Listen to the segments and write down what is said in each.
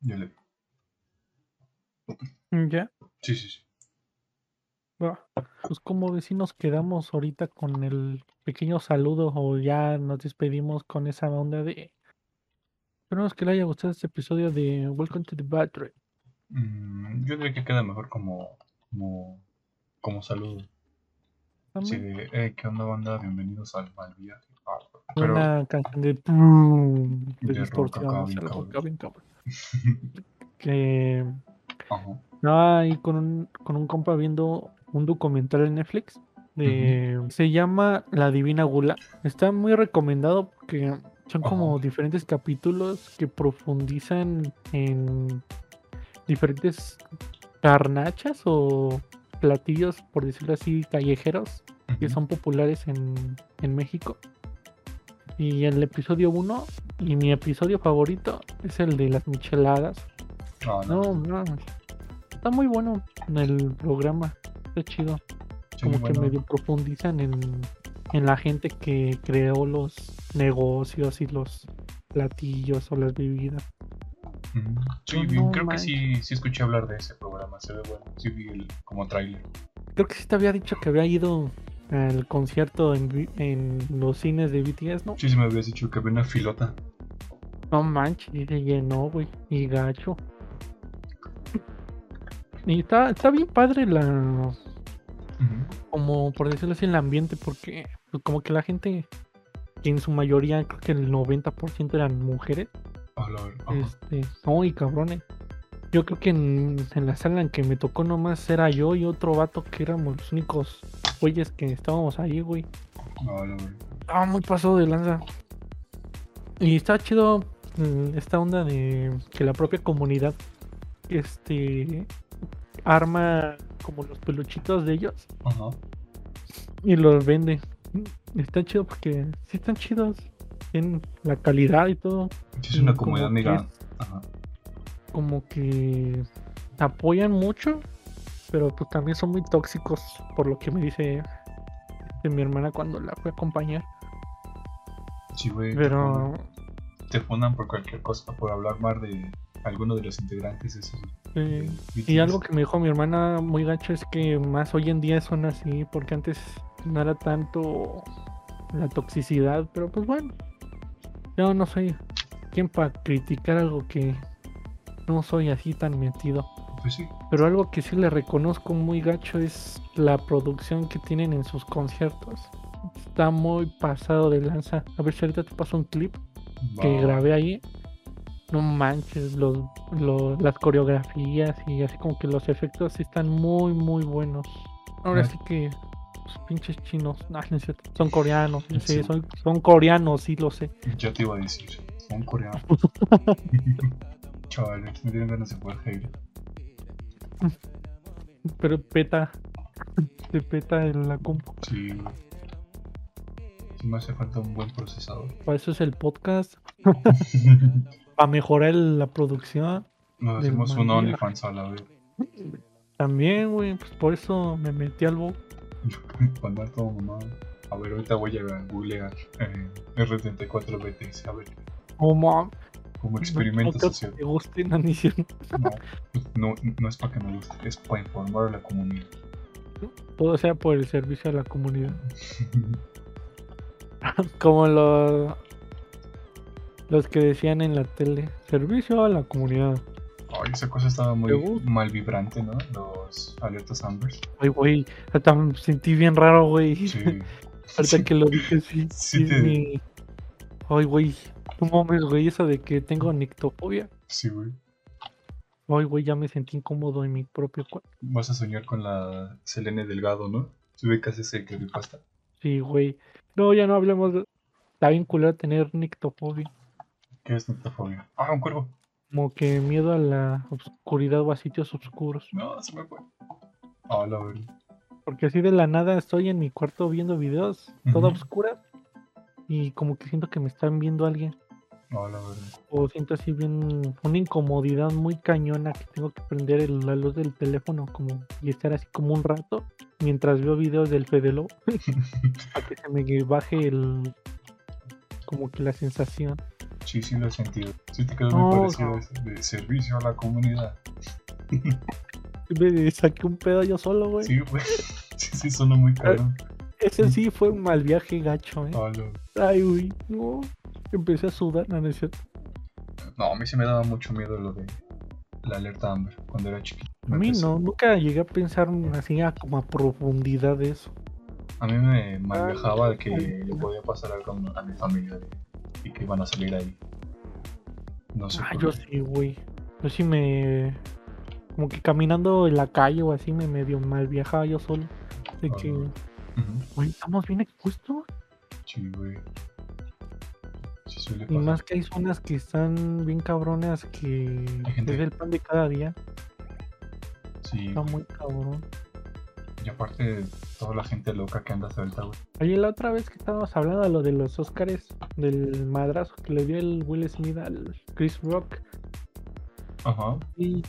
Ya le. ¿Ya? Sí, sí, sí. Pues como vecinos quedamos ahorita con el pequeño saludo o ya nos despedimos con esa onda de... Esperamos que le haya gustado este episodio de Welcome to the Battery. Mm, yo diría que queda mejor como, como, como saludo. Sí, de, eh, ¿qué onda banda? Bienvenidos al mal viaje. Ah, pero, una canción de... de De distorsión, Que... Ajá. Ah, y con un, con un compa viendo un documental en Netflix. De, Se llama La Divina Gula. Está muy recomendado porque son como Ajá. diferentes capítulos que profundizan en diferentes carnachas o platillos, por decirlo así, callejeros que son populares en, en México. Y el episodio 1 y mi episodio favorito es el de las micheladas. No, No, no. Está muy bueno el programa. Está chido. sí, Como bueno, que medio profundizan en, en la gente que creó los negocios y los platillos o las bebidas. Sí, No, bien, no creo que sí, sí escuché hablar de ese programa. Se ve bueno. Sí vi el, como tráiler. Creo que sí te había dicho que había ido al concierto en, en los cines de BTS, ¿no? Sí, sí me habías dicho que había una filota. No manches, y se llenó, güey. Y gacho. Y está, está bien padre la, como por decirlo así, el ambiente, porque como que la gente, que en su mayoría, creo que el 90% eran mujeres, ver- ajá. este, uy, cabrones. Yo creo que en, en la sala en que me tocó nomás era yo y otro vato que éramos los únicos güeyes que estábamos ahí, güey. A la ver- Estaba muy pasado de lanza. Y está chido mm, esta onda de que la propia comunidad este arma como los peluchitos de ellos Ajá. y los vende. Está chido porque sí están chidos. Tienen la calidad y todo. Sí, es una comunidad amiga. Ajá. Como que apoyan mucho, pero pues también son muy tóxicos, por lo que me dice este, mi hermana cuando la fue a acompañar. Sí, güey. Pero funan- Te fundan por cualquier cosa, por hablar mal de alguno de los integrantes de esos. de eh. Y algo que me dijo mi hermana muy gacho es que más hoy en día son así, porque antes no era tanto la toxicidad, pero pues bueno, yo no soy quien para criticar algo que no soy así tan metido. Pues sí. Pero algo que sí le reconozco muy gacho es la producción que tienen en sus conciertos. Está muy pasado de lanza. A ver si ahorita te paso un clip que grabé ahí. No manches, los, los- las coreografías y así como que los efectos están muy, muy buenos. Ahora Ah. sí que los pinches chinos, no, no son coreanos, sí, Sí. son, son coreanos, sí lo sé. Ya te iba a decir. Son coreanos. Chavales, me dieron ganas de jugar Halo. Pero peta, se peta en la compu. Sí. Sí me hace falta un buen procesador. Para eso es el podcast, para mejorar la producción. Nos hacemos un OnlyFans a la vez. También, güey, pues por eso me metí al bo. Andar todo mamado. A ver, ahorita voy a googlear eh, R34 BTS. A ver, Oh, mam. Como experimento no que social. te guste, no, siquiera- No, no, es para que me guste, es para informar a la comunidad. Todo sea por el servicio a la comunidad. Como los, los que decían en la tele, servicio a la comunidad. Ay, esa cosa estaba muy mal vibrante, ¿no? Los alertas Ambers. Ay, güey, hasta me sentí bien raro, güey. Sí. Ahorita Sí. que lo dije, sí. Sí sí, te- mi- Ay, güey, no mames, güey, eso de que tengo nictofobia. Sí, güey. Ay, güey, ya me sentí incómodo en mi propio cuerpo. Vas a soñar con la Selene Delgado, ¿no? Se ve que hace ese creepypasta. Sí, güey. No, ya no hablemos de... Está bien culero tener nictofobia. ¿Qué es nictofobia? Ah, un cuervo. Como que miedo a la oscuridad o a sitios oscuros. No, se me fue. Ah, la verdad. Porque así de la nada estoy en mi cuarto viendo videos, toda oscura. Y como que siento que me están viendo alguien. Ah, la verdad. O siento así bien una incomodidad muy cañona que tengo que prender el- la luz del teléfono como y estar así como un rato mientras veo videos del Fede Lobo para que se me baje el como que la sensación. Sí, sí lo he sentido. Sí te quedó No, muy parecido no. de servicio a la comunidad. Me saqué un pedo yo solo, güey. Sí, güey. Sí, sí, suena muy caro. Ese sí fue un mal viaje gacho, eh. Ay, güey, no. Empecé a sudar, no, no es cierto. No, a mí sí me daba mucho miedo lo de la alerta Amber cuando era chiquito. A mí no, nunca llegué a pensar así a, como a profundidad de eso. A mí me de que ay. le podía pasar algo a mi familia y que iban a salir ahí. No sé. Ah, yo sí, güey. Yo sí me. Como que caminando en la calle o así me medio mal viajaba yo solo. De que, güey, estamos bien expuestos. Sí, güey. Y más que hay zonas que están bien cabronas que gente- es el pan de cada día. Sí, Está muy cabrón. y aparte toda la gente loca que anda suelta, güey. Oye, la otra vez que estábamos hablando de lo de los Oscars, del madrazo que le dio el Will Smith al Chris Rock, Ajá. y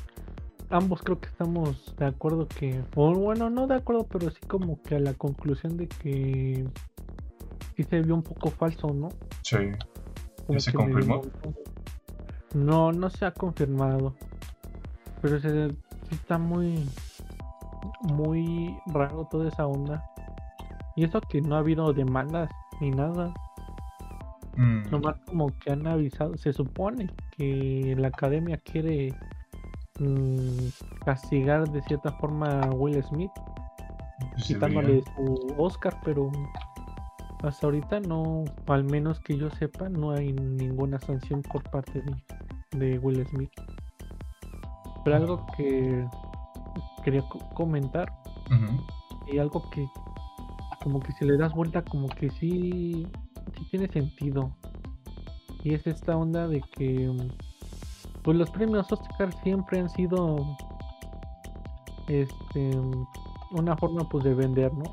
ambos creo que estamos de acuerdo que, o bueno, no de acuerdo, pero sí como que a la conclusión de que sí se vio un poco falso, ¿no? Sí. Como se que confirmó? No, no se ha confirmado. Pero se, está muy, muy raro toda esa onda. Y eso que no ha habido demandas ni nada. Mm, Nomás como que han avisado. Se supone que la academia quiere mm, castigar de cierta forma a Will Smith, pues quitándole su Oscar, pero hasta ahorita no, al menos que yo sepa, no hay ninguna sanción por parte de, de Will Smith. Pero algo que quería co- comentar y algo que como que si le das vuelta como que sí, sí tiene sentido. Y es esta onda de que pues los premios Oscar siempre han sido este una forma pues de vender, ¿no?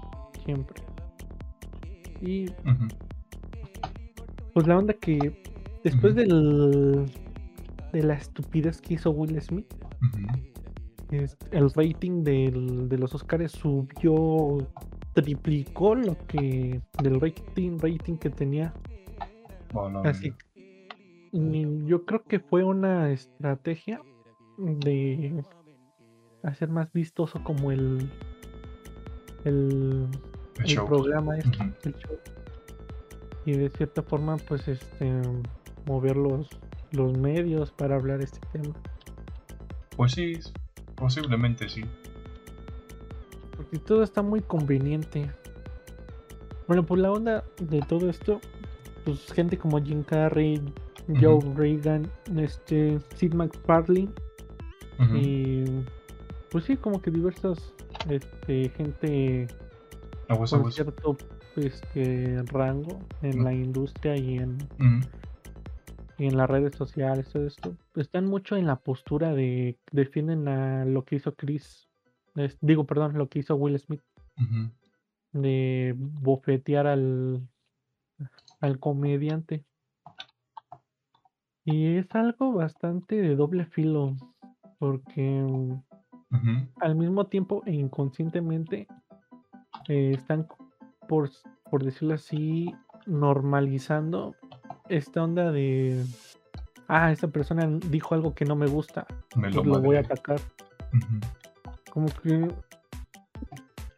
Siempre. Y pues la onda que después del de la estupidez que hizo Will Smith, es- el rating del- de los Oscars subió, triplicó lo que del rating, rating que tenía. Bueno, Así y yo creo que fue una estrategia de hacer más vistoso como el el, el show. programa este, el show. Y de cierta forma, pues este mover los, los medios para hablar este tema. Pues sí, posiblemente sí. Porque todo está muy conveniente. Bueno, pues la onda de todo esto, pues gente como Jim Carrey, Joe. Reagan, este, Sid MacFarlane Ujú. y pues sí, como que diversas este, gente Aguas, aguas. cierto este, rango en Mm. la industria y en, Ujú. y en las redes sociales, todo esto, están mucho en la postura de defienden a lo que hizo Chris, es- digo, perdón, lo que hizo Will Smith. De bofetear al, al comediante. Y es algo bastante de doble filo, porque mm, al mismo tiempo e inconscientemente eh, están, por, por decirlo así, normalizando esta onda de, ah, esta persona pues dijo algo que no me gusta, Me pues lo voy a atacar. Como que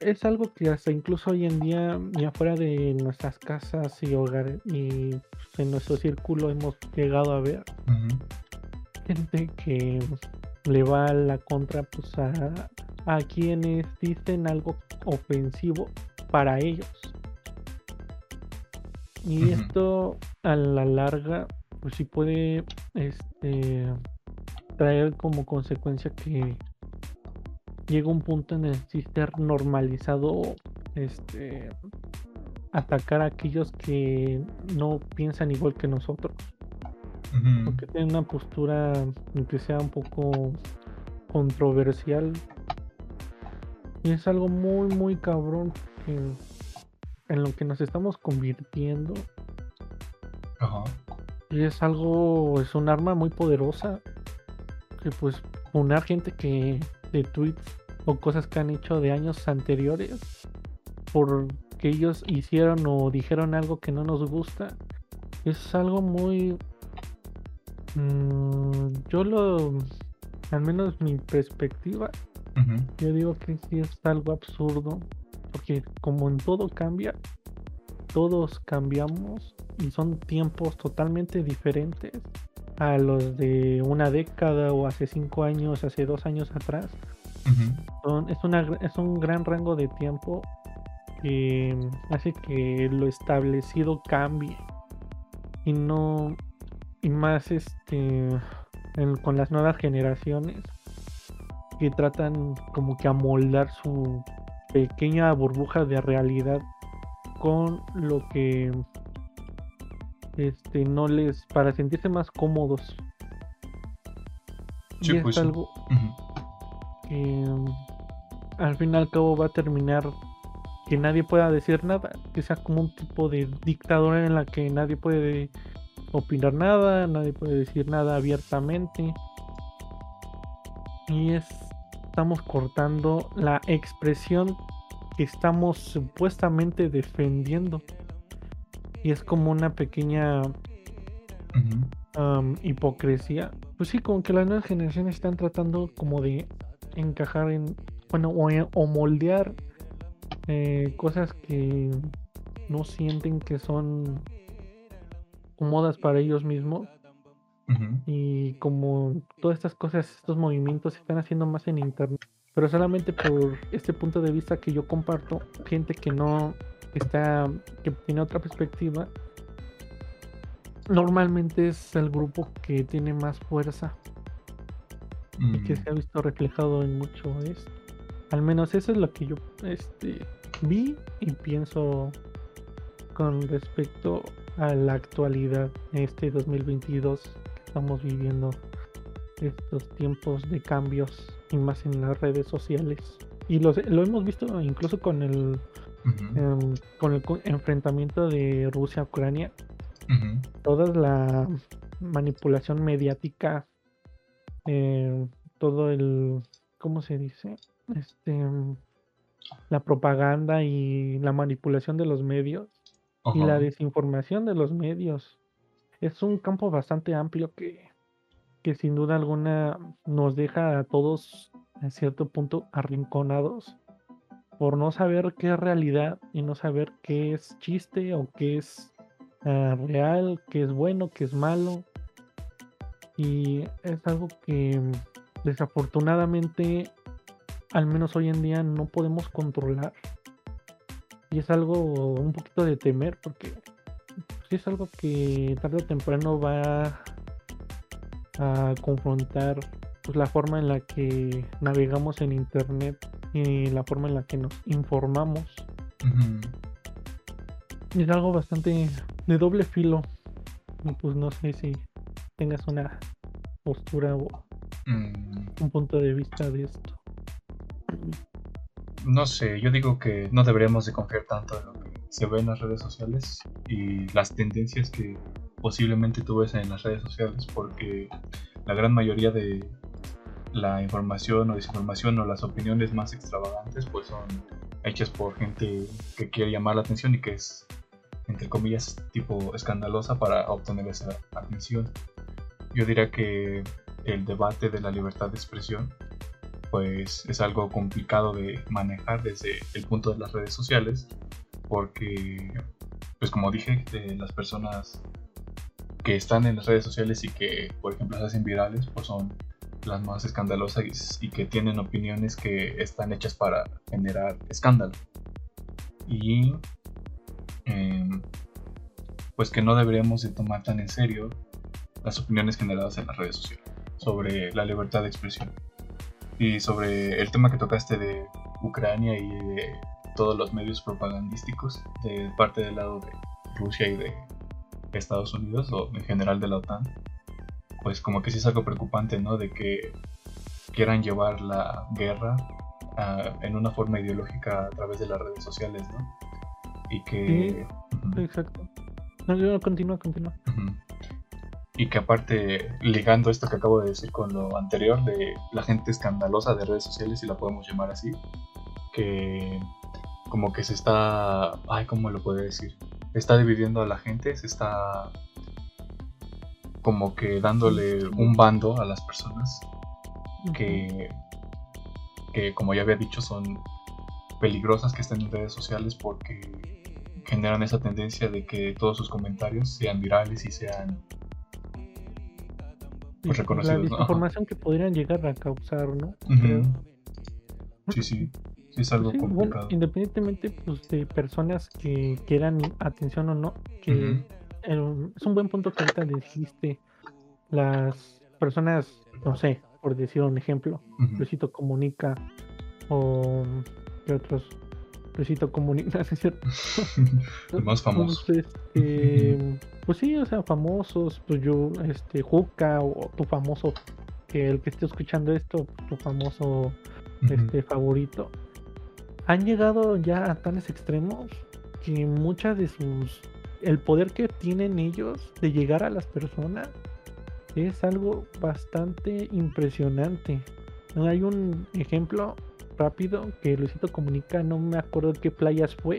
es algo que hasta incluso hoy en día, y afuera de nuestras casas y hogares y pues, en nuestro círculo hemos llegado a ver gente que le va a la contra pues a, a quienes dicen algo ofensivo para ellos. Y esto a la larga pues sí puede este traer como consecuencia que llega un punto en el esté normalizado este atacar a aquellos que no piensan igual que nosotros Ujú. o que tienen una postura que sea un poco controversial y es algo muy muy cabrón que en lo que nos estamos convirtiendo Ajá. y es algo es un arma muy poderosa que pues poner gente que de tweets o cosas que han hecho de años anteriores porque ellos hicieron o dijeron algo que no nos gusta es algo muy Mm, yo lo, al menos mi perspectiva, yo digo que sí es algo absurdo, porque como en todo cambia, todos cambiamos y son tiempos totalmente diferentes a los de una década o hace cinco años, hace dos años atrás. es, una, es un gran rango de tiempo que hace que lo establecido cambie. Y no y más este con las nuevas generaciones que tratan como que amoldar su pequeña burbuja de realidad con lo que este no les para sentirse más cómodos. Y es pues algo que al fin y al cabo va a terminar que nadie pueda decir nada, que sea como un tipo de dictadura en la que nadie puede opinar nada, nadie puede decir nada abiertamente. Y es, estamos cortando la expresión que estamos supuestamente defendiendo. Y es como una pequeña hipocresía. Pues sí, como que las nuevas generaciones están tratando como de encajar en, bueno, o moldear eh, cosas que no sienten que son cómodas para ellos mismos. Y como todas estas cosas, estos movimientos se están haciendo más en internet, pero solamente por este punto de vista que yo comparto, gente que no está, que tiene otra perspectiva, normalmente es el grupo que tiene más fuerza y que se ha visto reflejado en mucho esto. Al menos eso es lo que yo este, vi y pienso con respecto a la actualidad, este 2022 que estamos viviendo, estos tiempos de cambios y más en las redes sociales. Y lo, lo hemos visto incluso con el, em, con el enfrentamiento de Rusia-Ucrania. Toda la manipulación mediática, eh, todo el, ¿cómo se dice? Este, la propaganda y la manipulación de los medios y la desinformación de los medios. Es un campo bastante amplio que, que sin duda alguna nos deja a todos en cierto punto arrinconados por no saber qué es realidad y no saber qué es chiste o qué es ah, real, qué es bueno, qué es malo. Y es algo que desafortunadamente al menos hoy en día no podemos controlar. Y es algo un poquito de temer porque si es algo que tarde o temprano va a confrontar pues, la forma en la que navegamos en internet y la forma en la que nos informamos. Es algo bastante de doble filo. Pues no sé si tengas una postura o mm. un punto de vista de esto no sé, yo digo que no deberíamos de confiar tanto en lo que se ve en las redes sociales y las tendencias que posiblemente tú ves en las redes sociales porque la gran mayoría de la información o desinformación o las opiniones más extravagantes pues son hechas por gente que quiere llamar la atención y que es entre comillas tipo escandalosa para obtener esa atención. Yo diría que el debate de la libertad de expresión pues es algo complicado de manejar desde el punto de las redes sociales porque pues como dije las personas que están en las redes sociales y que por ejemplo se hacen virales pues son las más escandalosas y que tienen opiniones que están hechas para generar escándalo. Y em, pues que no deberíamos de tomar tan en serio las opiniones generadas en las redes sociales sobre la libertad de expresión. Y sobre el tema que tocaste de Ucrania y de todos los medios propagandísticos de parte del lado de Rusia y de Estados Unidos o en general de la OTAN, pues como que sí es algo preocupante, ¿no? De que quieran llevar la guerra ah, en una forma ideológica a través de las redes sociales, ¿no? Y que... Sí, exacto. No, continúa, continúa y que aparte ligando esto que acabo de decir con lo anterior de la gente escandalosa de redes sociales, si la podemos llamar así, que como que se está, ay, ¿cómo lo puedo decir? Está dividiendo a la gente, se está como que dándole un bando a las personas que, que como ya había dicho, son peligrosas que estén en redes sociales porque generan esa tendencia de que todos sus comentarios sean virales y sean pues, reconocidos. La desinformación que podrían llegar a causar, ¿no? Sí. Sí, es algo complicado. independientemente pues, de personas que quieran atención o no, que es un buen punto que ahorita dijiste. Las personas, no sé, por decir un ejemplo, Luisito Comunica o ¿qué otros? Luisito Comunica, ¿es cierto? Los más famosos. Este, pues sí, o sea, famosos, pues yo, este, Juca o tu famoso, que el que esté escuchando esto, tu famoso este favorito, han llegado ya a tales extremos que muchas de sus el poder que tienen ellos de llegar a las personas es algo bastante impresionante. Hay un ejemplo rápido que Luisito comunica, no me acuerdo qué playas fue,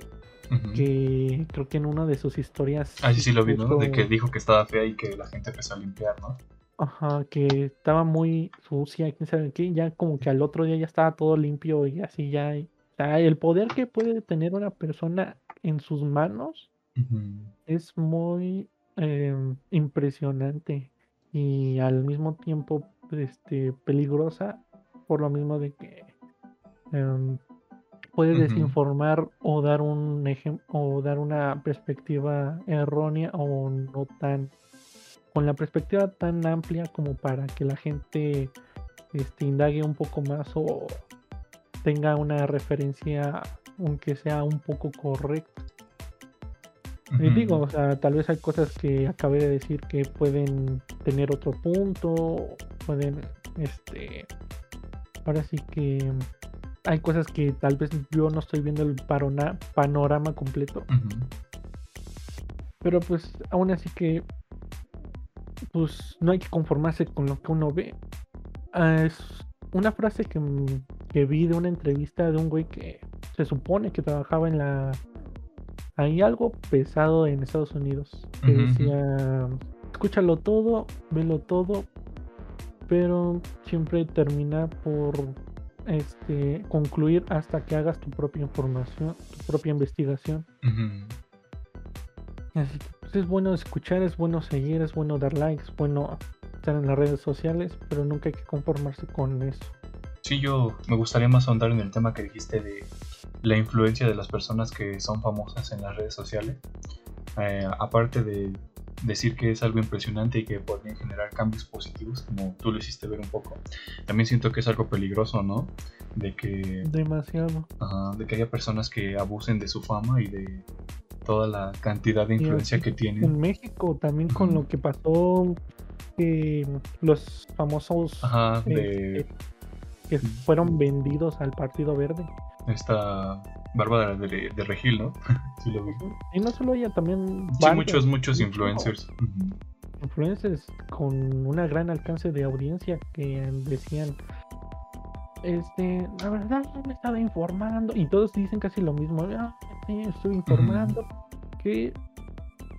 que creo que en una de sus historias... Ah, sí, sí, lo vi, ¿no? De que dijo que estaba fea y que la gente empezó a limpiar, ¿no? Ajá, que estaba muy sucia, quién sabe qué, ya como que al otro día ya estaba todo limpio y así ya... Sea, el poder que puede tener una persona en sus manos es muy em, impresionante y al mismo tiempo este, peligrosa por lo mismo de que em, puede desinformar o dar un ejemplo o dar una perspectiva errónea o no tan con la perspectiva tan amplia como para que la gente este, indague un poco más o tenga una referencia aunque sea un poco correcta y digo, o sea, tal vez hay cosas que acabé de decir que pueden tener otro punto, pueden, este, ahora sí que hay cosas que tal vez yo no estoy viendo el panorama completo. Pero pues aún así que, pues no hay que conformarse con lo que uno ve. Ah, es una frase que, que vi de una entrevista de un güey que se supone que trabajaba en la hay algo pesado en Estados Unidos que decía, escúchalo todo, velo todo, pero siempre termina por este concluir hasta que hagas tu propia información, tu propia investigación. Así que pues, es bueno escuchar, es bueno seguir, es bueno dar likes, es bueno estar en las redes sociales, pero nunca hay que conformarse con eso. Sí, yo me gustaría más ahondar en el tema que dijiste de la influencia de las personas que son famosas en las redes sociales. Eh, aparte de decir que es algo impresionante y que podrían generar cambios positivos, como tú lo hiciste ver un poco, también siento que es algo peligroso, ¿no? De que... Demasiado. de que haya personas que abusen de su fama y de toda la cantidad de influencia que tienen. En México también con lo que pasó, que los famosos... Ajá, de... Eh, que fueron vendidos al Partido Verde esta Bárbara de, de Regil, ¿no? sí lo vi. Y no solo ella, también... Sí, muchos, muchos influencers. Influencers con una gran alcance de audiencia que decían, este, la verdad yo me estaba informando y todos dicen casi lo mismo, ah, sí, estoy informando que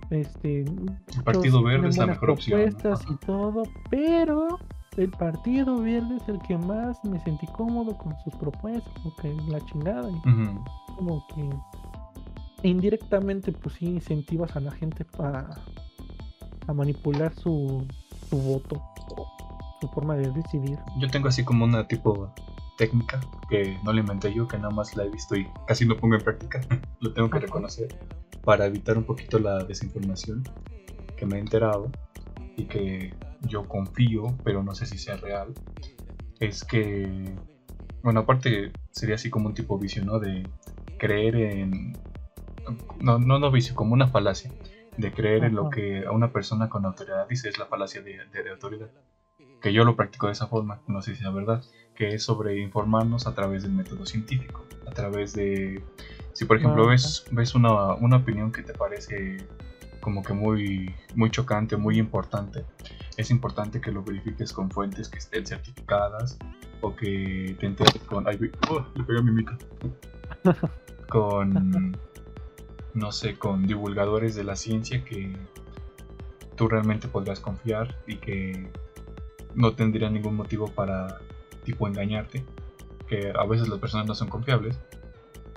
este el Partido Verde es la mejor opción. y todo, pero el Partido Verde es el que más me sentí cómodo con sus propuestas, como que la chingada. Como que indirectamente, pues sí, incentivas a la gente para a manipular su, su voto, su forma de decidir. Yo tengo así como una tipo técnica que no la inventé yo, que nada más la he visto y casi no pongo en práctica, lo tengo que reconocer, para evitar un poquito la desinformación que me he enterado y que yo confío, pero no sé si sea real, es que, bueno, aparte sería así como un tipo de vicio, ¿no? De creer en... No, no, no vicio, como una falacia, de creer en lo que a una persona con autoridad dice es la falacia de, de, autoridad. Que yo lo practico de esa forma, no sé si es verdad, que es sobre informarnos a través del método científico, a través de... Si por ejemplo ves, ves una, una opinión que te parece como que muy, muy chocante, muy importante, es importante que lo verifiques con fuentes que estén certificadas o que te enteres con... Ay, oh, le pegué a mi mica. con, no sé, con divulgadores de la ciencia que tú realmente podrás confiar y que no tendría ningún motivo para tipo engañarte, que a veces las personas no son confiables,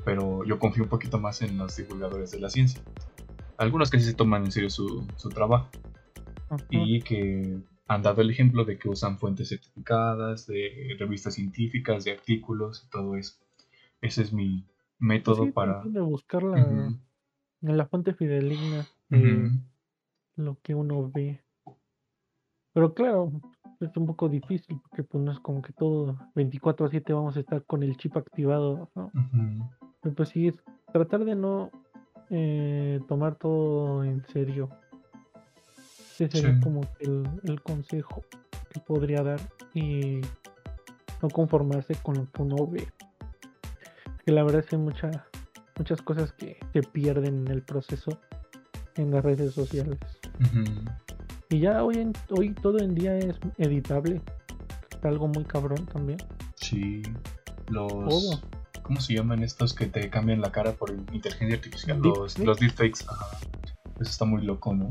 pero yo confío un poquito más en los divulgadores de la ciencia. Algunos que sí se toman en serio su, su trabajo y que han dado el ejemplo de que usan fuentes certificadas, de revistas científicas, de artículos y todo eso. Ese es mi método para... De buscar la, en la fuente fideligna de lo que uno ve. Pero claro, es un poco difícil porque pues no es como que todo 24 a 7 vamos a estar con el chip activado, ¿no? Pero pues sí, tratar de no eh, tomar todo en serio. Ese sería como el, el consejo que podría dar y no conformarse con lo que uno ve. Que la verdad es que hay muchas cosas que se pierden en el proceso en las redes sociales. Y ya hoy, en, hoy todo en día es editable. algo muy cabrón también. Sí, los... ¿Cómo se llaman estos que te cambian la cara por inteligencia artificial? los, los deepfakes. Eso está muy loco, ¿no?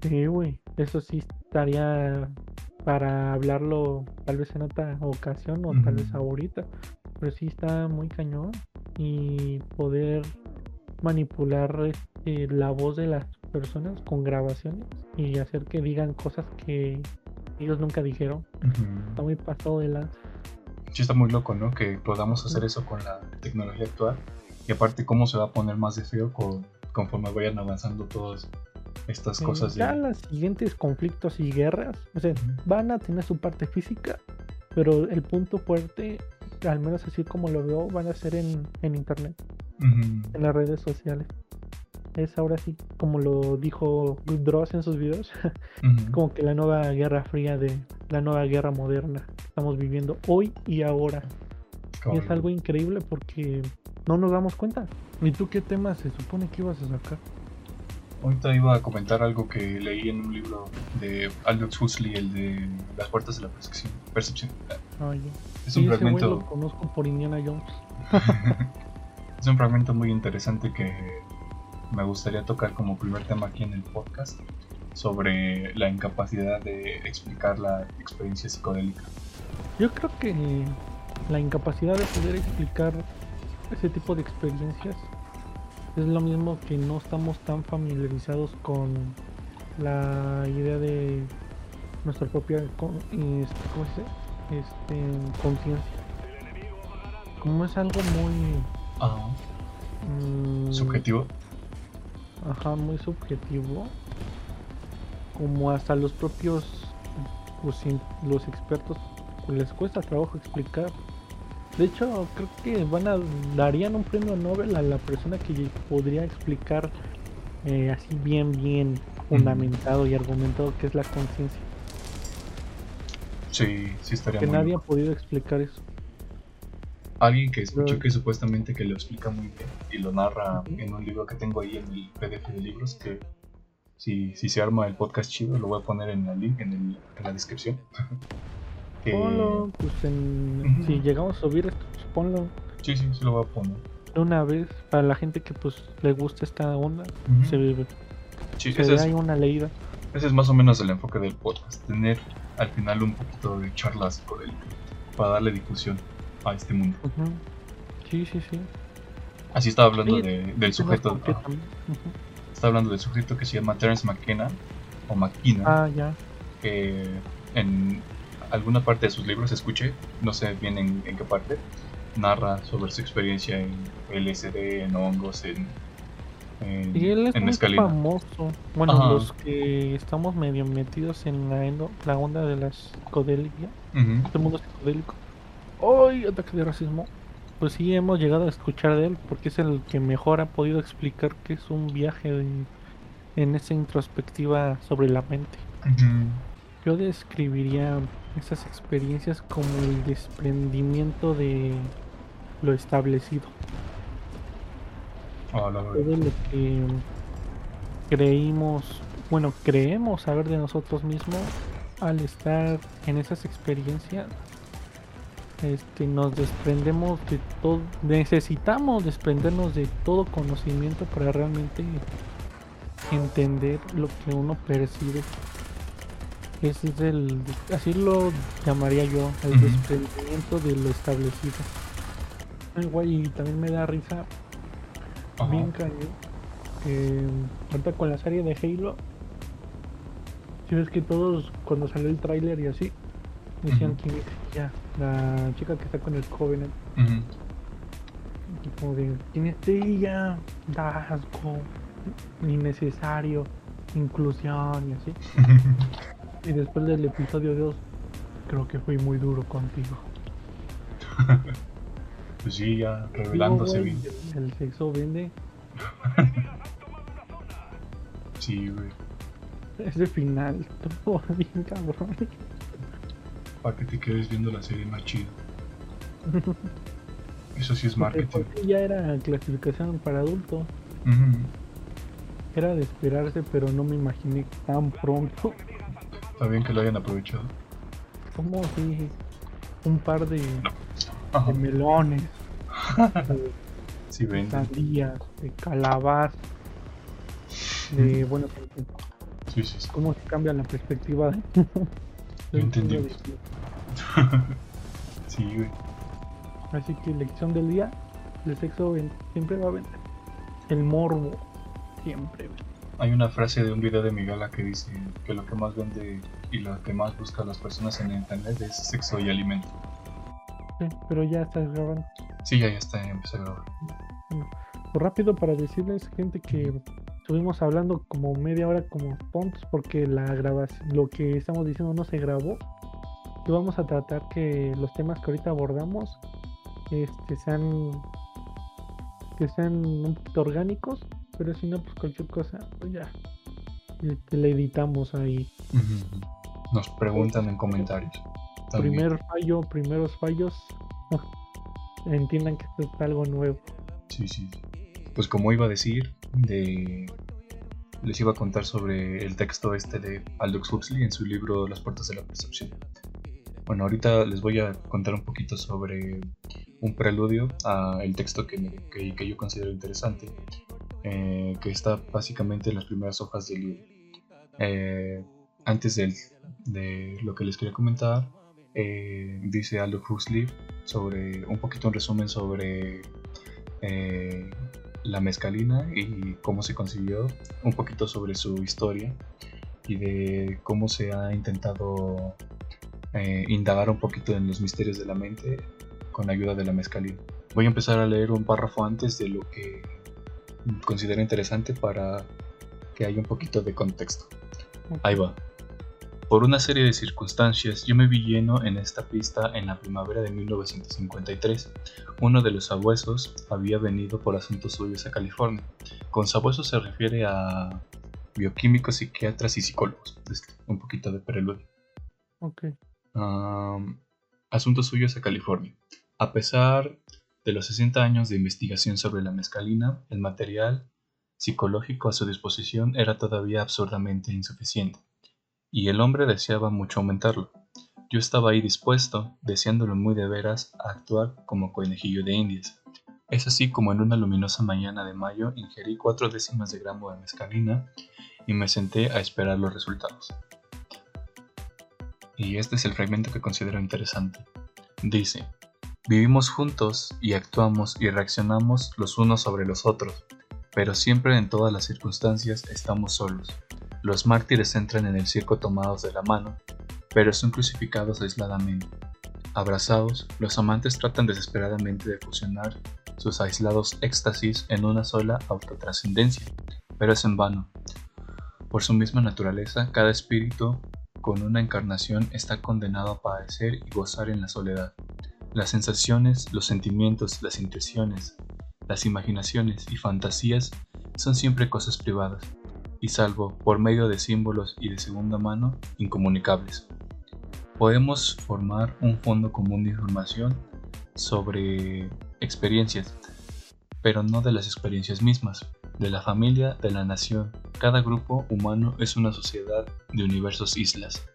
Sí, güey. Eso sí estaría para hablarlo tal vez en otra ocasión o tal vez ahorita. Pero sí está muy cañón. Y poder manipular eh, la voz de las personas con grabaciones y hacer que digan cosas que ellos nunca dijeron. Está muy pasado de lanza. Sí, está muy loco, ¿no? Que podamos hacer eso con la tecnología actual. Y aparte, cómo se va a poner más de feo con, conforme vayan avanzando todas estas cosas. Ya los siguientes conflictos y guerras, o sea, van a tener su parte física, pero el punto fuerte, al menos así como lo veo, van a ser en, en internet, en las redes sociales es ahora sí, como lo dijo Dross en sus videos, como que la nueva guerra fría de la nueva guerra moderna que estamos viviendo hoy y ahora. Y es algo increíble porque no nos damos cuenta. ¿Y tú qué tema se supone que ibas a sacar? Ahorita iba a comentar algo que leí en un libro de Aldous Huxley, el de Las puertas de la percepción. percepción. Ah, es un fragmento. lo conozco por Indiana Jones. es un fragmento muy interesante que me gustaría tocar como primer tema aquí en el podcast sobre la incapacidad de explicar la experiencia psicodélica. Yo creo que la incapacidad de poder explicar ese tipo de experiencias es lo mismo que no estamos tan familiarizados con la idea de nuestra propia este, ¿cómo se dice? Este, conciencia. Como es algo muy mm, subjetivo ajá, muy subjetivo, como hasta los propios pues, los expertos les cuesta trabajo explicar. De hecho, creo que van a darían un premio Nobel a la persona que podría explicar eh, así bien, bien fundamentado y argumentado que es la conciencia. Sí, sí estaría Que nadie ha podido explicar eso alguien que escuché que supuestamente que lo explica muy bien y lo narra en un libro que tengo ahí en el PDF de libros que si, si se arma el podcast chido lo voy a poner en el link en, el, en la descripción. Ponlo, pues si llegamos a subir esto, pues ponlo. Sí, sí, sí lo voy a poner. Una vez, para la gente que pues le gusta esta onda, se, vive sí, se es, una leída. Ese es más o menos el enfoque del podcast, tener al final un poquito de charlas por él para darle difusión a este mundo. Sí, sí, sí. Así estaba hablando del sujeto. Está hablando del sujeto que se llama Terence McKenna o McKenna. Ah, ya. Que en alguna parte de sus libros escuché, no sé bien en, qué parte, narra sobre su experiencia en LSD, en hongos, en, en, y él es muy famoso. Bueno, los que estamos medio metidos en la, la onda de la psicodelia, este mundo psicodélico, ¡Ay! Ataque de racismo. Pues sí, hemos llegado a escuchar de él porque es el que mejor ha podido explicar que es un viaje en esa introspectiva sobre la mente. Yo describiría esas experiencias como el desprendimiento de lo establecido. Oh, Todo lo que creímos, bueno, creemos saber de nosotros mismos al estar en esas experiencias este, nos desprendemos de todo, necesitamos desprendernos de todo conocimiento para realmente entender lo que uno percibe. Ese es el, así lo llamaría yo, el desprendimiento de lo establecido. Ay, güey, y también me da risa bien cañón. Que ahorita con la serie de Halo, si ves que todos cuando salió el tráiler y así, decían es ella, la chica que está con el Covenant. Ujú. Y como de, ¿quién es ella? Da asco, innecesario, inclusión y así. Y después del episodio 2, creo que fui muy duro contigo. Pues sí, ya revelándose güey, bien. el, el sexo vende. Sí, güey. Ese final, todo bien cabrón. Para que te quedes viendo la serie más chida. Eso sí es marketing. ya era clasificación para adultos. Era de esperarse, pero no me imaginé tan pronto. Está bien que lo hayan aprovechado. Como si un par de, melones, de Sí, sandías, de calabaz, de bueno, Sí, sí, sí. cómo se cambia la perspectiva. Lo entendí. Sí, güey. Así que lección del día, el sexo siempre va a vender. El morbo, siempre. vende. Hay una frase de un video de Migala que dice que lo que más vende y lo que más buscan las personas en internet es sexo y alimento. Sí, pero ya estás grabando. Sí, ya, ya está, ya empecé a grabar. Pues rápido para decirles, gente, que estuvimos hablando como media hora como tontos porque la grabación, lo que estamos diciendo no se grabó. Y vamos a tratar que los temas que ahorita abordamos este, sean que sean un poquito orgánicos, pero si no, pues cualquier cosa, pues ya este, le editamos ahí. Nos preguntan en comentarios. También. Primer fallo, primeros fallos, entiendan que esto es algo nuevo. Sí, sí. Pues como iba a decir, de... les iba a contar sobre el texto este de Aldous Huxley en su libro Las puertas de la percepción. Bueno, ahorita les voy a contar un poquito sobre un preludio a el texto que, me- que, que yo considero interesante, eh, que está básicamente en las primeras hojas del libro. Eh, antes del- de lo que les quería comentar, eh, dice Aldous Huxley sobre un poquito un resumen sobre eh, la mezcalina y cómo se consiguió, un poquito sobre su historia y de cómo se ha intentado eh, indagar un poquito en los misterios de la mente con ayuda de la mezcalina. Voy a empezar a leer un párrafo antes de lo que considero interesante para que haya un poquito de contexto. Ahí va. Por una serie de circunstancias, yo me vi lleno en esta pista en la primavera de 1953. Uno de los sabuesos había venido por asuntos suyos a California. Con sabuesos se refiere a bioquímicos, psiquiatras y psicólogos. Un poquito de preludio. Ok. Am, asuntos suyos a California. A pesar de los 60 años de investigación sobre la mescalina, el material psicológico a su disposición era todavía absurdamente insuficiente, y el hombre deseaba mucho aumentarlo. Yo estaba ahí dispuesto, deseándolo muy de veras, a actuar como conejillo de indias. Es así como en una luminosa mañana de mayo ingerí cuatro décimas de gramo de mescalina y me senté a esperar los resultados. Y este es el fragmento que considero interesante. Dice, vivimos juntos y actuamos y reaccionamos los unos sobre los otros, pero siempre en todas las circunstancias estamos solos. Los mártires entran en el circo tomados de la mano, pero son crucificados aisladamente. Abrazados, los amantes tratan desesperadamente de fusionar sus aislados éxtasis en una sola autotrascendencia, pero es en vano. Por su misma naturaleza, cada espíritu con una encarnación está condenado a padecer y gozar en la soledad. Las sensaciones, los sentimientos, las intuiciones, las imaginaciones y fantasías son siempre cosas privadas, y salvo por medio de símbolos y de segunda mano, incomunicables. Podemos formar un fondo común de información sobre experiencias, pero no de las experiencias mismas, de la familia, de la nación. Cada grupo humano es una sociedad de universos islas.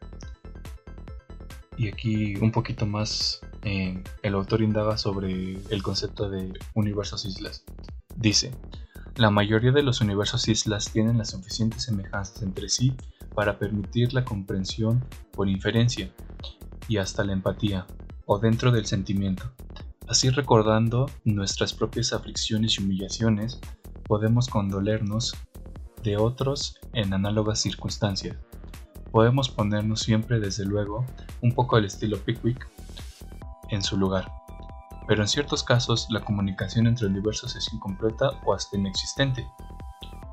Y aquí un poquito más eh, el autor indaga sobre el concepto de universos islas. Dice, La mayoría de los universos islas tienen las suficientes semejanzas entre sí para permitir la comprensión por inferencia y hasta la empatía, o dentro del sentimiento. Así recordando nuestras propias aflicciones y humillaciones, podemos condolernos de otros en análogas circunstancias. Podemos ponernos siempre, desde luego, un poco al estilo Pickwick en su lugar. Pero en ciertos casos la comunicación entre universos es incompleta o hasta inexistente.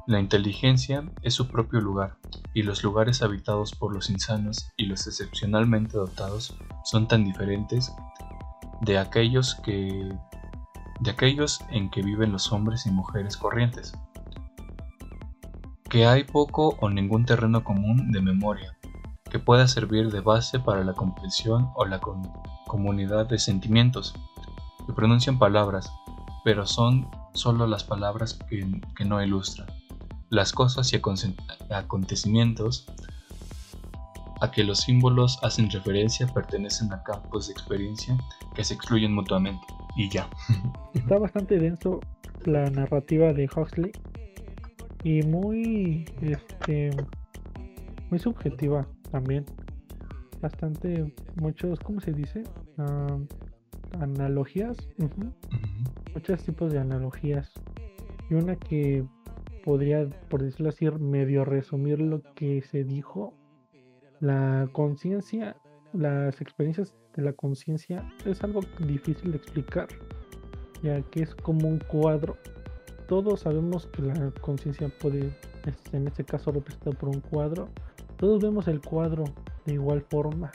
La inteligencia es su propio lugar, y los lugares habitados por los insanos y los excepcionalmente dotados son tan diferentes de aquellos que de aquellos en que viven los hombres y mujeres corrientes, que hay poco o ningún terreno común de memoria que pueda servir de base para la comprensión o la comunidad de sentimientos, que pronuncian palabras, pero son solo las palabras que, no ilustran las cosas y acontecimientos a que los símbolos hacen referencia pertenecen a campos de experiencia que se excluyen mutuamente. Y ya. Está bastante denso la narrativa de Huxley y muy este muy subjetiva también. Bastante muchos, ¿cómo se dice? Ah, analogías. Muchos tipos de analogías. Y una que podría, por decirlo así, medio resumir lo que se dijo. La conciencia, las experiencias de la conciencia es algo difícil de explicar, ya que es como un cuadro. Todos sabemos que la conciencia puede, en este caso representado por un cuadro, todos vemos el cuadro de igual forma,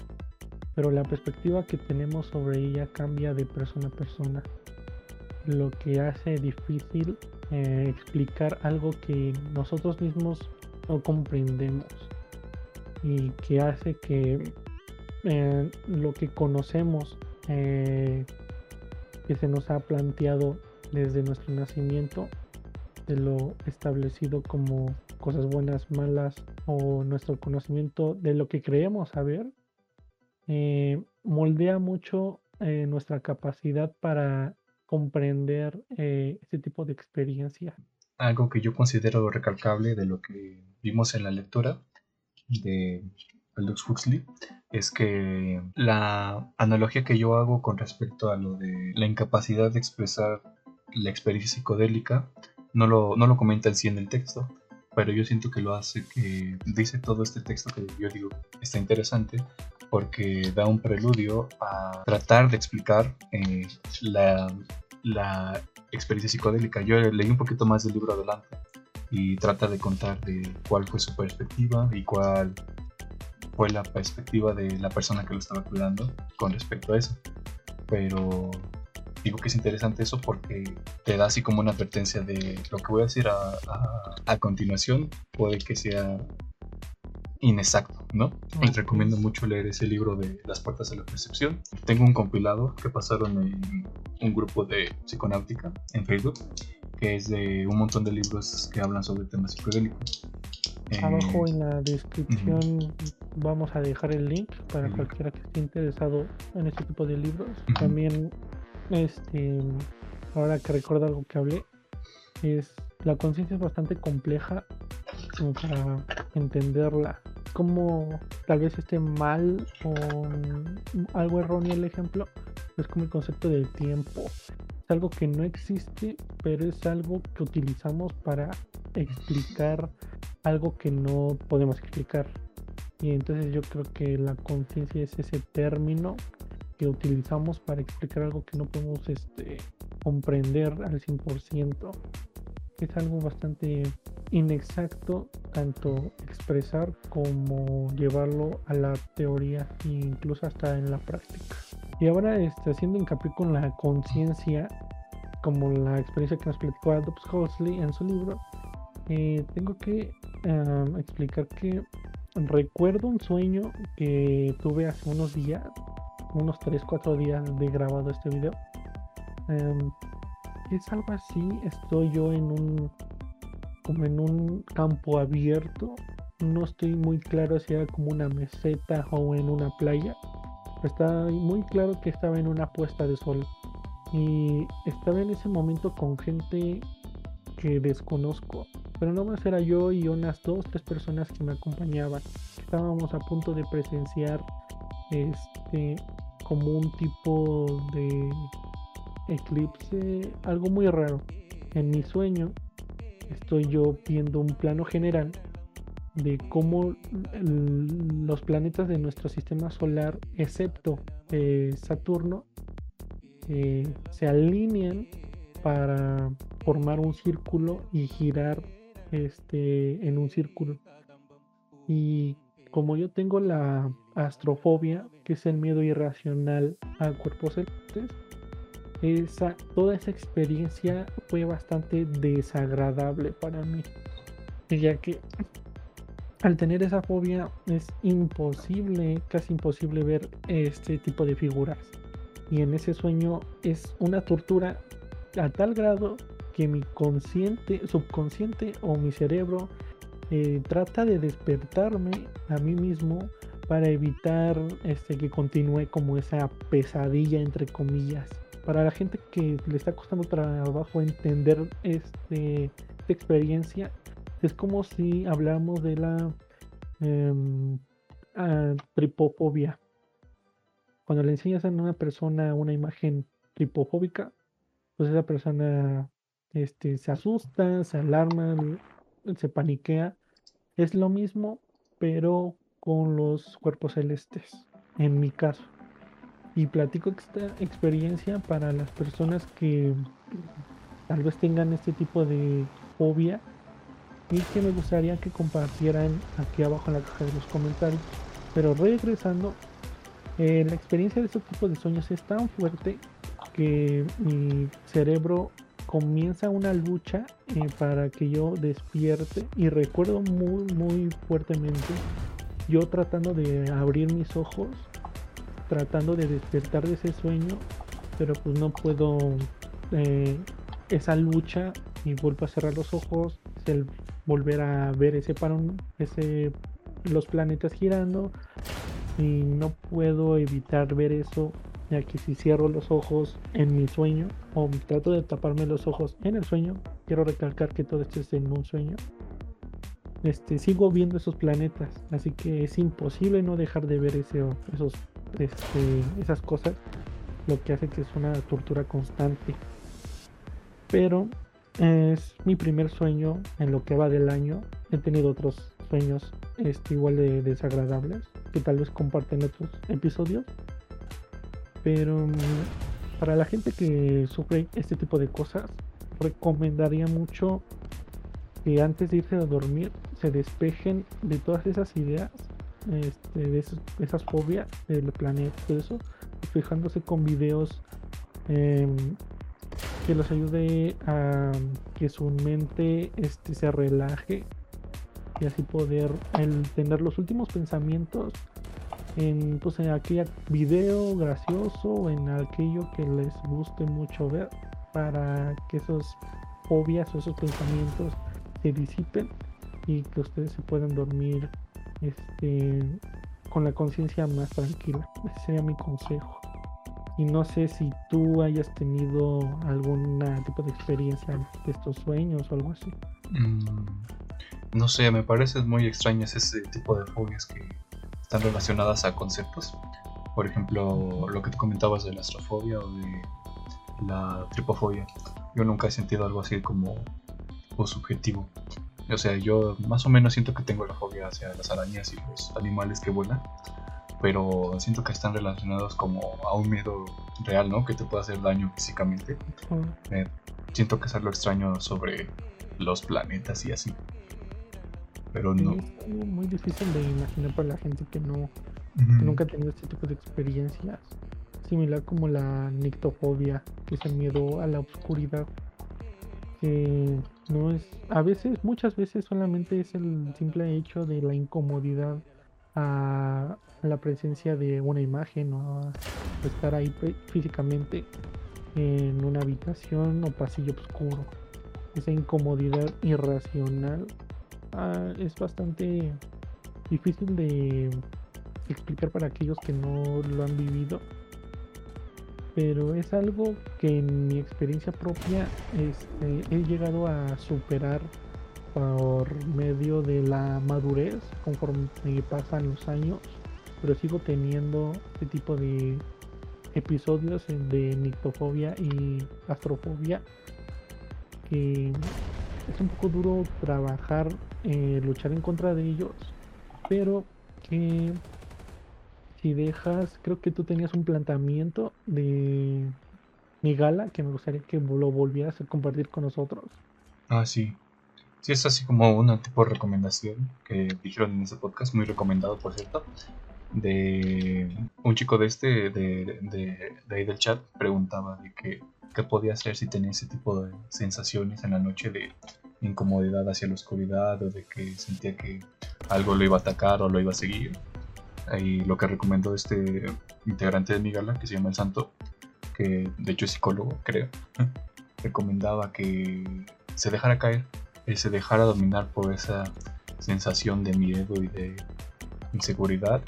pero la perspectiva que tenemos sobre ella cambia de persona a persona, lo que hace difícil eh, explicar algo que nosotros mismos no comprendemos y que hace que eh, lo que conocemos eh, que se nos ha planteado desde nuestro nacimiento de lo establecido como cosas buenas, malas o nuestro conocimiento de lo que creemos saber moldea mucho nuestra capacidad para comprender eh, este tipo de experiencia. Algo que yo considero recalcable de lo que vimos en la lectura de Aldous Huxley es que la analogía que yo hago con respecto a lo de la incapacidad de expresar la experiencia psicodélica no lo, no lo comenta en sí en el texto, pero yo siento que lo hace, que dice todo este texto que yo digo está interesante porque da un preludio a tratar de explicar eh, la, la, experiencia psicodélica. Yo leí un poquito más del libro adelante y trata de contar de cuál fue su perspectiva y cuál fue la perspectiva de la persona que lo estaba cuidando con respecto a eso. Pero digo que es interesante eso porque te da así como una advertencia de lo que voy a decir a, a continuación puede que sea inexacto, ¿no? Les recomiendo mucho leer ese libro de Las puertas de la percepción. Tengo un compilado que pasaron en un grupo de psiconáutica en Facebook, que es de un montón de libros que hablan sobre temas psicodélicos. Abajo eh, en la descripción vamos a dejar el link para cualquiera que esté interesado en este tipo de libros. También, este, ahora que recuerdo algo que hablé, es la conciencia es bastante compleja para entenderla. Como tal vez esté mal o algo erróneo el ejemplo, es como el concepto del tiempo. Es algo que no existe, pero es algo que utilizamos para explicar algo que no podemos explicar. Y entonces yo creo que la conciencia es ese término que utilizamos para explicar algo que no podemos este, comprender al 100%. Es algo bastante inexacto tanto expresar como llevarlo a la teoría e incluso hasta en la práctica. Y ahora está haciendo hincapié con la conciencia, como la experiencia que nos platicó Adolf Huxley en su libro, eh, tengo que em, explicar que recuerdo un sueño que tuve hace unos días, unos 3-4 días de grabado este video. Em, es algo así, estoy yo en un en un campo abierto. No estoy muy claro si era como una meseta o en una playa. está muy claro que estaba en una puesta de sol. Y estaba en ese momento con gente que desconozco. Pero no más era yo y unas dos, tres personas que me acompañaban. Estábamos a punto de presenciar este como un tipo de eclipse, algo muy raro. En mi sueño estoy yo viendo un plano general de cómo los planetas de nuestro sistema solar, excepto eh, Saturno, eh, se alinean para formar un círculo y girar este, en un círculo. Y como yo tengo la astrofobia, que es el miedo irracional a cuerpos celestes, esa, toda esa experiencia fue bastante desagradable para mí, ya que al tener esa fobia es imposible, casi imposible ver este tipo de figuras. Y en ese sueño es una tortura a tal grado que mi consciente, subconsciente o mi cerebro eh, trata de despertarme a mí mismo para evitar este, que continúe como esa pesadilla entre comillas. Para la gente que le está costando trabajo entender este, esta experiencia, es como si hablamos de la em, ah, tripofobia. Cuando le enseñas a una persona una imagen tripofóbica, pues esa persona este, se asusta, se alarma, se paniquea. Es lo mismo, pero con los cuerpos celestes, en mi caso. Y platico esta experiencia para las personas que tal vez tengan este tipo de fobia y que me gustaría que compartieran aquí abajo en la caja de los comentarios. Pero regresando, eh, la experiencia de este tipo de sueños es tan fuerte que mi cerebro comienza una lucha eh, para que yo despierte y recuerdo muy muy fuertemente yo tratando de abrir mis ojos tratando de despertar de ese sueño pero pues no puedo eh, esa lucha y vuelvo a cerrar los ojos el volver a ver ese parón ese los planetas girando y no puedo evitar ver eso ya que si cierro los ojos en mi sueño o trato de taparme los ojos en el sueño, quiero recalcar que todo esto es en un sueño. Este, sigo viendo esos planetas, así que es imposible no dejar de ver ese, esos, este, esas cosas, lo que hace que es una tortura constante. Pero es mi primer sueño en lo que va del año. He tenido otros sueños este, igual de desagradables que tal vez comparten otros episodios pero mm, para la gente que sufre este tipo de cosas, recomendaría mucho que antes de irse a dormir se despejen de todas esas ideas, este, de, esas fobias del planeta, todo eso, fijándose con videos em, que los ayude a que su mente este, se relaje y así poder tener los últimos pensamientos en, pues, en aquel video gracioso en aquello que les guste mucho ver para que esos fobias o esos pensamientos se disipen y que ustedes se puedan dormir este, con la conciencia más tranquila. Ese sería mi consejo. Y no sé si tú hayas tenido algún tipo de experiencia de estos sueños o algo así. Mm, no sé, me parece muy extraño ese tipo de fobias que están relacionadas a conceptos. Por ejemplo, lo que tú comentabas de la astrofobia o de la tripofobia. Yo nunca he sentido algo así como subjetivo. O sea, yo más o menos siento que tengo la fobia hacia las arañas y los animales que vuelan, pero siento que están relacionados como a un miedo real, ¿no? Que te puede hacer daño físicamente. siento que es algo extraño sobre los planetas y así pero no. Es muy difícil de imaginar para la gente que no nunca ha tenido este tipo de experiencias. Similar como la nictofobia, que es el miedo a la oscuridad. Que no es, a veces, muchas veces solamente es el simple hecho de la incomodidad a la presencia de una imagen o a estar ahí físicamente en una habitación o pasillo oscuro. Esa incomodidad irracional Ah, es bastante difícil de explicar para aquellos que no lo han vivido. pero es algo que en mi experiencia propia este, he llegado a superar por medio de la madurez conforme pasan los años, pero sigo teniendo este tipo de episodios de nictofobia y astrofobia que es un poco duro trabajar, eh, luchar en contra de ellos, pero que si dejas, creo que tú tenías un planteamiento de mi gala que me gustaría que lo volvieras a compartir con nosotros. Ah, sí. Sí, es así como una tipo de recomendación que dijeron en ese podcast, muy recomendado por cierto, de un chico de este, de, de, de ahí del chat, preguntaba de que, qué podía hacer si tenía ese tipo de sensaciones en la noche de incomodidad hacia la oscuridad o de que sentía que algo lo iba a atacar o lo iba a seguir. Y lo que recomendó este integrante de mi gala, que se llama El Santo, que de hecho es psicólogo, creo, recomendaba que se dejara caer, se dejara dominar por esa sensación de miedo y de inseguridad,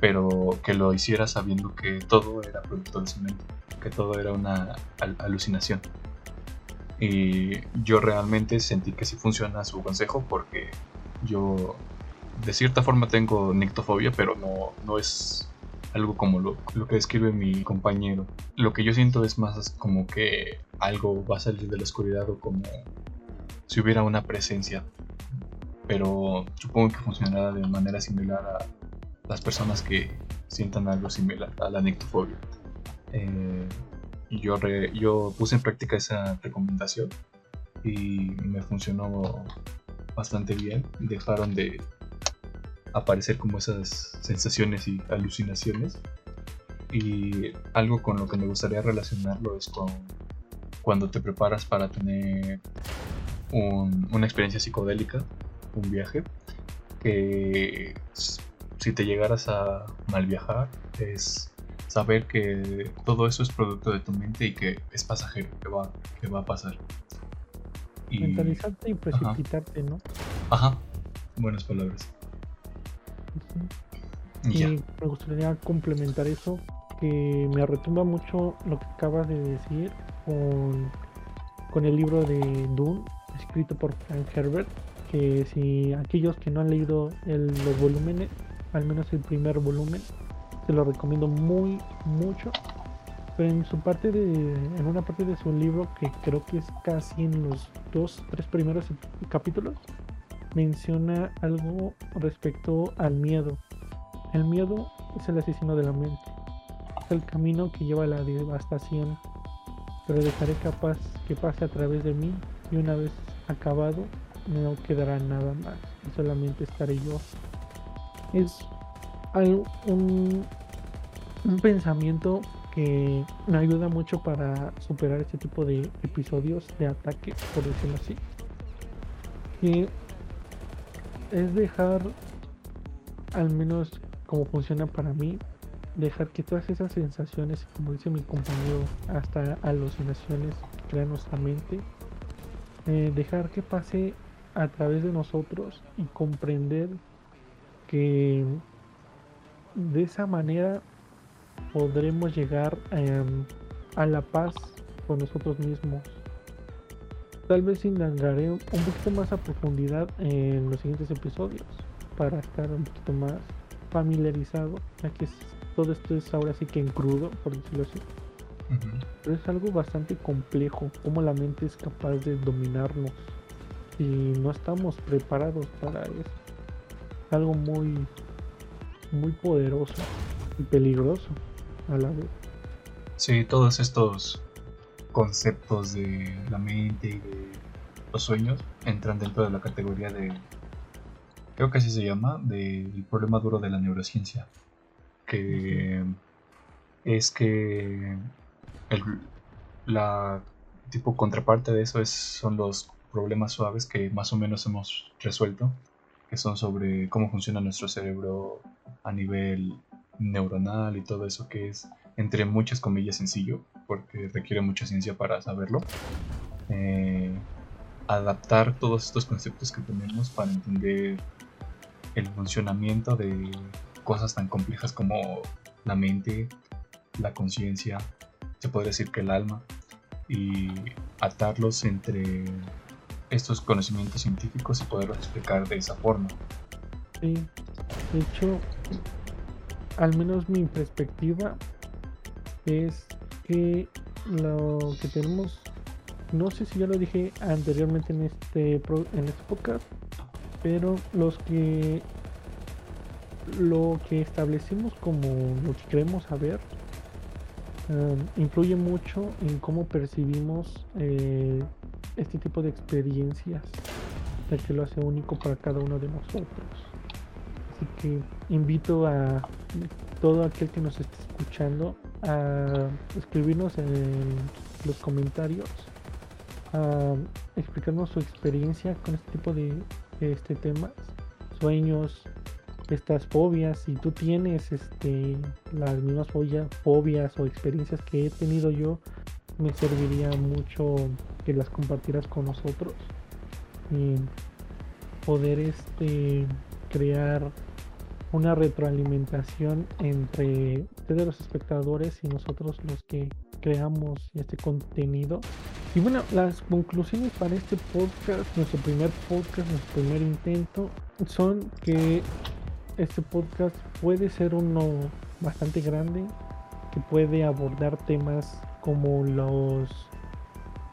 pero que lo hiciera sabiendo que todo era producto de su mente, que todo era una alucinación. Y yo realmente sentí que sí funciona su consejo porque yo de cierta forma tengo nictofobia, pero no, no es algo como lo, lo, que describe mi compañero. Lo que yo siento es más como que algo va a salir de la oscuridad o como si hubiera una presencia. Pero supongo que funcionará de manera similar a las personas que sientan algo similar a la nictofobia. Eh, yo, yo puse en práctica esa recomendación y me funcionó bastante bien. Dejaron de aparecer como esas sensaciones y alucinaciones. Y algo con lo que me gustaría relacionarlo es con cuando te preparas para tener una experiencia psicodélica, un viaje, que si te llegaras a mal viajar es saber que todo eso es producto de tu mente y que es pasajero, que va, que va a pasar. Y... Mentalizarte y precipitarte, ¿no? Ajá, buenas palabras. Y me gustaría complementar eso, que me retumba mucho lo que acabas de decir con, con el libro de Dune, escrito por Frank Herbert, que si aquellos que no han leído el, los volúmenes, al menos el primer volumen, se lo recomiendo muy mucho. Pero en su parte de, en una parte de su libro que creo que es casi en los dos, tres primeros capítulos, menciona algo respecto al miedo. El miedo es el asesino de la mente. Es el camino que lleva a la devastación. Pero dejaré capaz que pase a través de mí y una vez acabado no quedará nada más. Solamente estaré yo. Es un, un pensamiento que me ayuda mucho para superar este tipo de episodios de ataque, por decirlo así. Que es dejar, al menos como funciona para mí, dejar que todas esas sensaciones, como dice mi compañero, hasta alucinaciones crean nuestra mente, eh, dejar que pase a través de nosotros y comprender que de esa manera podremos llegar em, a la paz con nosotros mismos. Tal vez indagaré un poquito más a profundidad en los siguientes episodios para estar un poquito más familiarizado, ya que todo esto es ahora sí que en crudo, por decirlo así. Pero es algo bastante complejo, como la mente es capaz de dominarnos y no estamos preparados para eso. Algo muy muy poderoso y peligroso a la vez. Sí, todos estos conceptos de la mente y de los sueños entran dentro de la categoría de, creo que así se llama, del problema duro de la neurociencia, que es que el, la tipo contraparte de eso es, son los problemas suaves que más o menos hemos resuelto, que son sobre cómo funciona nuestro cerebro a nivel neuronal y todo eso que es entre muchas comillas sencillo porque requiere mucha ciencia para saberlo. Eh, adaptar todos estos conceptos que tenemos para entender el funcionamiento de cosas tan complejas como la mente la conciencia se podría decir que el alma, y atarlos entre estos conocimientos científicos y poderlos explicar de esa forma. Sí, de hecho, al menos mi perspectiva es que lo que tenemos, no sé si ya lo dije anteriormente en este, en este podcast, pero los que lo que establecimos como lo que queremos saber em, influye mucho en cómo percibimos eh, este tipo de experiencias, ya que lo hace único para cada uno de nosotros. Así que invito a todo aquel que nos esté escuchando a escribirnos en los comentarios, a explicarnos su experiencia con este tipo de este temas, sueños, estas fobias, si tú tienes este las mismas fobias o experiencias que he tenido yo, me serviría mucho que las compartieras con nosotros y poder este crear una retroalimentación entre ustedes los espectadores y nosotros los que creamos este contenido. Y bueno, las conclusiones para este podcast, nuestro primer podcast, nuestro primer intento, son que este podcast puede ser uno bastante grande, que puede abordar temas como los,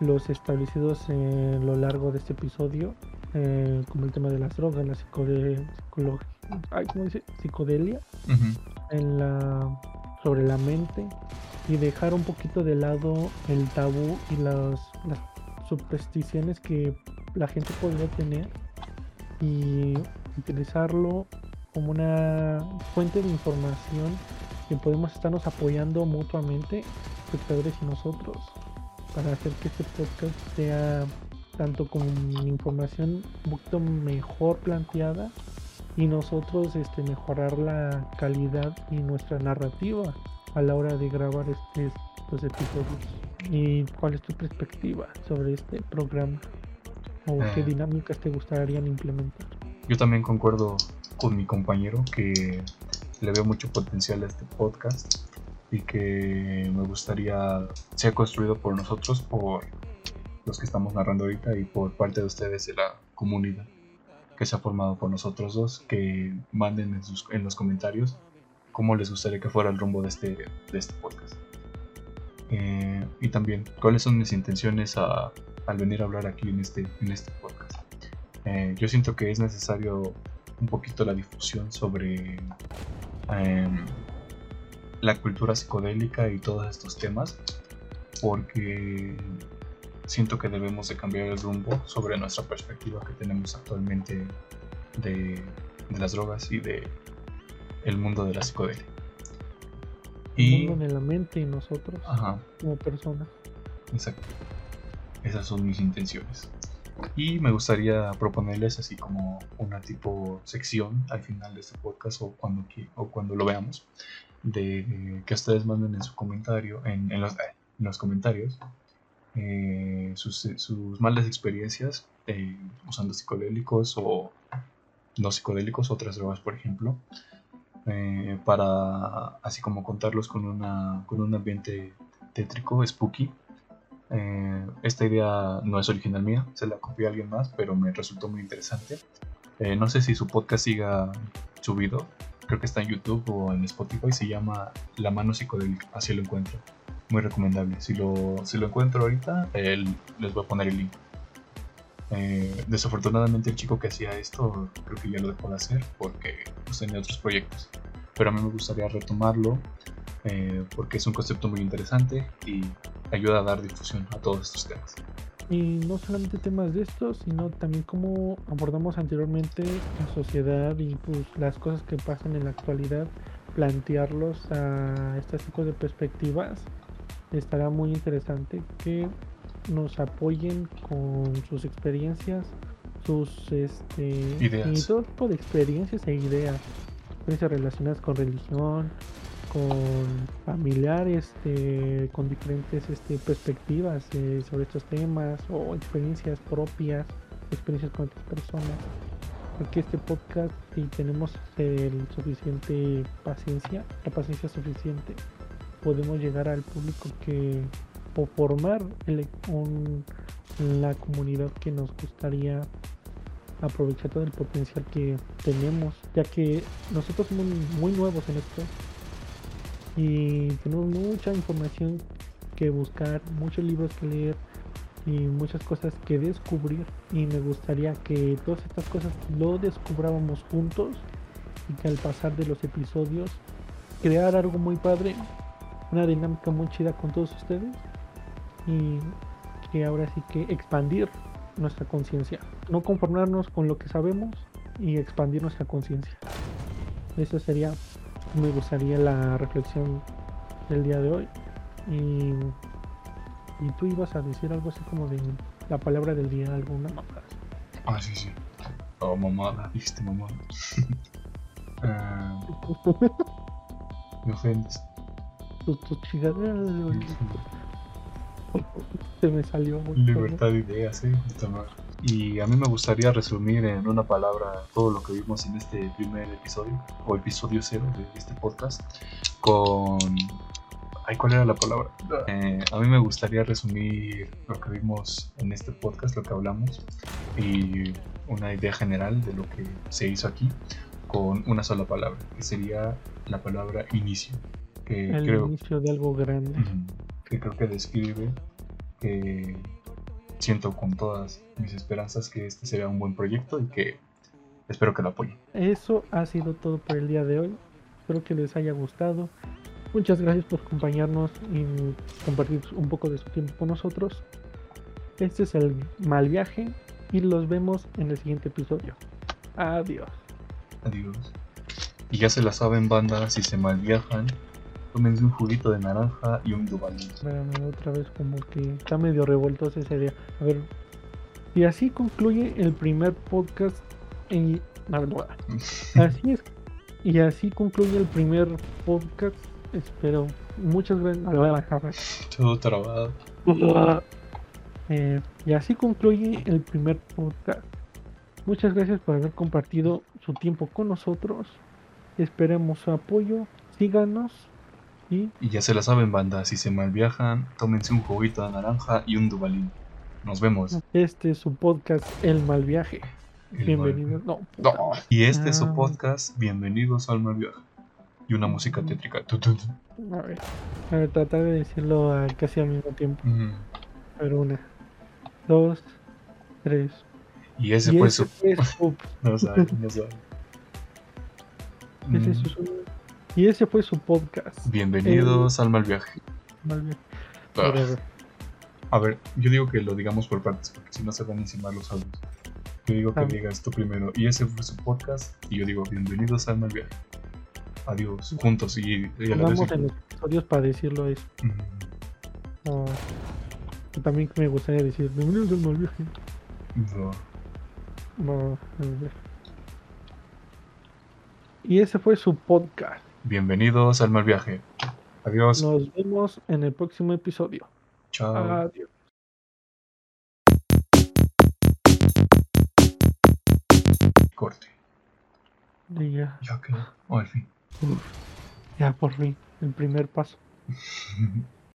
los establecidos en lo largo de este episodio, eh, como el tema de las drogas, la psicodelia, psicodelia en la, sobre la mente y dejar un poquito de lado el tabú y las, las supersticiones que la gente podría tener y utilizarlo como una fuente de información que podemos estarnos apoyando mutuamente, espectadores y nosotros, para hacer que este podcast sea tanto con información un poquito mejor planteada y nosotros este, mejorar la calidad y nuestra narrativa a la hora de grabar este, estos episodios. ¿Y cuál es tu perspectiva sobre este programa? ¿O qué eh. dinámicas te gustarían implementar? Yo también concuerdo con mi compañero que le veo mucho potencial a este podcast y que me gustaría sea construido por nosotros, por los que estamos narrando ahorita y por parte de ustedes de la comunidad que se ha formado por nosotros dos, que manden en, sus, en los comentarios cómo les gustaría que fuera el rumbo de este, de este podcast. Eh, y también cuáles son mis intenciones a, al venir a hablar aquí en este, en este podcast. Eh, yo siento que es necesario un poquito la difusión sobre em, la cultura psicodélica y todos estos temas, porque siento que debemos de cambiar el rumbo sobre nuestra perspectiva que tenemos actualmente de, las drogas y de el mundo de la psicodelia. Y, el mundo de la mente y nosotros como personas. Exacto. Esas son mis intenciones. Y me gustaría proponerles así como una tipo sección al final de este podcast o cuando, o cuando lo veamos, de que ustedes manden en su comentario, en, en, los, en los, comentarios, eh, sus, sus, malas experiencias eh, usando psicodélicos o no psicodélicos, otras drogas, por ejemplo, eh, para así como contarlos con, una, con un ambiente tétrico, spooky, eh, esta idea no es original mía, se la copió a alguien más, pero me resultó muy interesante. Eh, no sé si su podcast siga subido, creo que está en YouTube o en Spotify, se llama La mano psicodélica, así lo encuentro. Muy recomendable. Si lo, si lo encuentro ahorita, les voy a poner el link. Eh, desafortunadamente el chico que hacía esto creo que ya lo dejó de hacer porque pues, tenía otros proyectos. Pero a mí me gustaría retomarlo porque es un concepto muy interesante y ayuda a dar difusión a todos estos temas. Y no solamente temas de estos, sino también como abordamos anteriormente la sociedad y pues las cosas que pasan en la actualidad, plantearlos a este tipo de perspectivas. Estará muy interesante que nos apoyen con sus experiencias, sus este, ideas. y todo tipo de experiencias e ideas, experiencias relacionadas con religión, con familiares este, con diferentes este, perspectivas eh, sobre estos temas o experiencias propias, experiencias con otras personas. Porque este podcast, si tenemos el suficiente paciencia, la paciencia suficiente, podemos llegar al público que o formar el- un- la comunidad que nos gustaría aprovechar todo el potencial que tenemos, ya que nosotros somos muy nuevos en esto y tenemos mucha información que buscar, muchos libros que leer y muchas cosas que descubrir y me gustaría que todas estas cosas lo descubrábamos juntos y que al pasar de los episodios crear algo muy padre, una dinámica muy chida con todos ustedes y que ahora sí que expandir nuestra conciencia, no conformarnos con lo que sabemos y expandir nuestra conciencia. Eso sería, me gustaría la reflexión del día de hoy. Y, y tú ibas a decir algo así como de la palabra del día, alguna mamada. Ah, sí, sí. Oh, mamada, dijiste mamada. Ah, me ofendes. tus, tus chingaderas, güey. Se me salió muy Libertad de ideas, eh. puta madre. Y a mí me gustaría resumir en una palabra todo lo que vimos en este primer episodio, o episodio cero de este podcast, con... Ay, ¿cuál era la palabra? Eh, a mí me gustaría resumir lo que vimos en este podcast, lo que hablamos, y una idea general de lo que se hizo aquí, con una sola palabra, que sería la palabra inicio, que El creo inicio de algo grande. Que creo que describe que siento con todas mis esperanzas que este será un buen proyecto y que espero que lo apoyen. Eso ha sido todo por el día de hoy. Espero que les haya gustado. Muchas gracias por acompañarnos y compartir un poco de su tiempo con nosotros. Este es el mal viaje y los vemos en el siguiente episodio. Adiós. Adiós. Y ya se la saben, banda, si se malviajan, tómense un juguito de naranja y un dubalín. Espérame, otra vez como que está medio revuelto ese día. A ver. Y así concluye el primer podcast en... Así es. Y así concluye el primer podcast. Espero. Muchas gracias. Todo trabado. Eh, y así concluye el primer podcast. Muchas gracias por haber compartido su tiempo con nosotros. Esperemos su apoyo. Síganos. Y Y ya se la saben, banda, si se malviajan, tómense un juguito de naranja y un dubalín. Nos vemos. este es su podcast El Mal Viaje. El Bienvenidos. No, mal- No. Y este es su Ah. podcast, Bienvenidos al Malviaje. Y una música tétrica. Tu, tu, tu. A ver, a ver, tratar de decirlo a- casi al mismo tiempo. Ujú. A ver, una, dos, tres. Y ese Y fue ese su. su- No sabe, no sabe. ese Mm. es su- y ese fue su podcast. Bienvenidos al mal viaje. Mal Viaje. Ah, A ver, yo digo que lo digamos por partes, porque si no se van a encimar los audios. Yo digo que Ah. digas tú primero. Y ese fue su podcast. Y yo digo, bienvenidos al mal viaje. Adiós, juntos. Y, y a la vez. En episodios para decirlo eso. Mm, yo también me gustaría decir, bienvenidos al Mal Viaje. no. No, ver. Y ese fue su podcast. Bienvenidos al mal viaje. Adiós. Nos vemos en el próximo episodio. Chao. Adiós. Corte. Y ya, Ya quedó. Oh, al fin. ya por fin, el primer paso.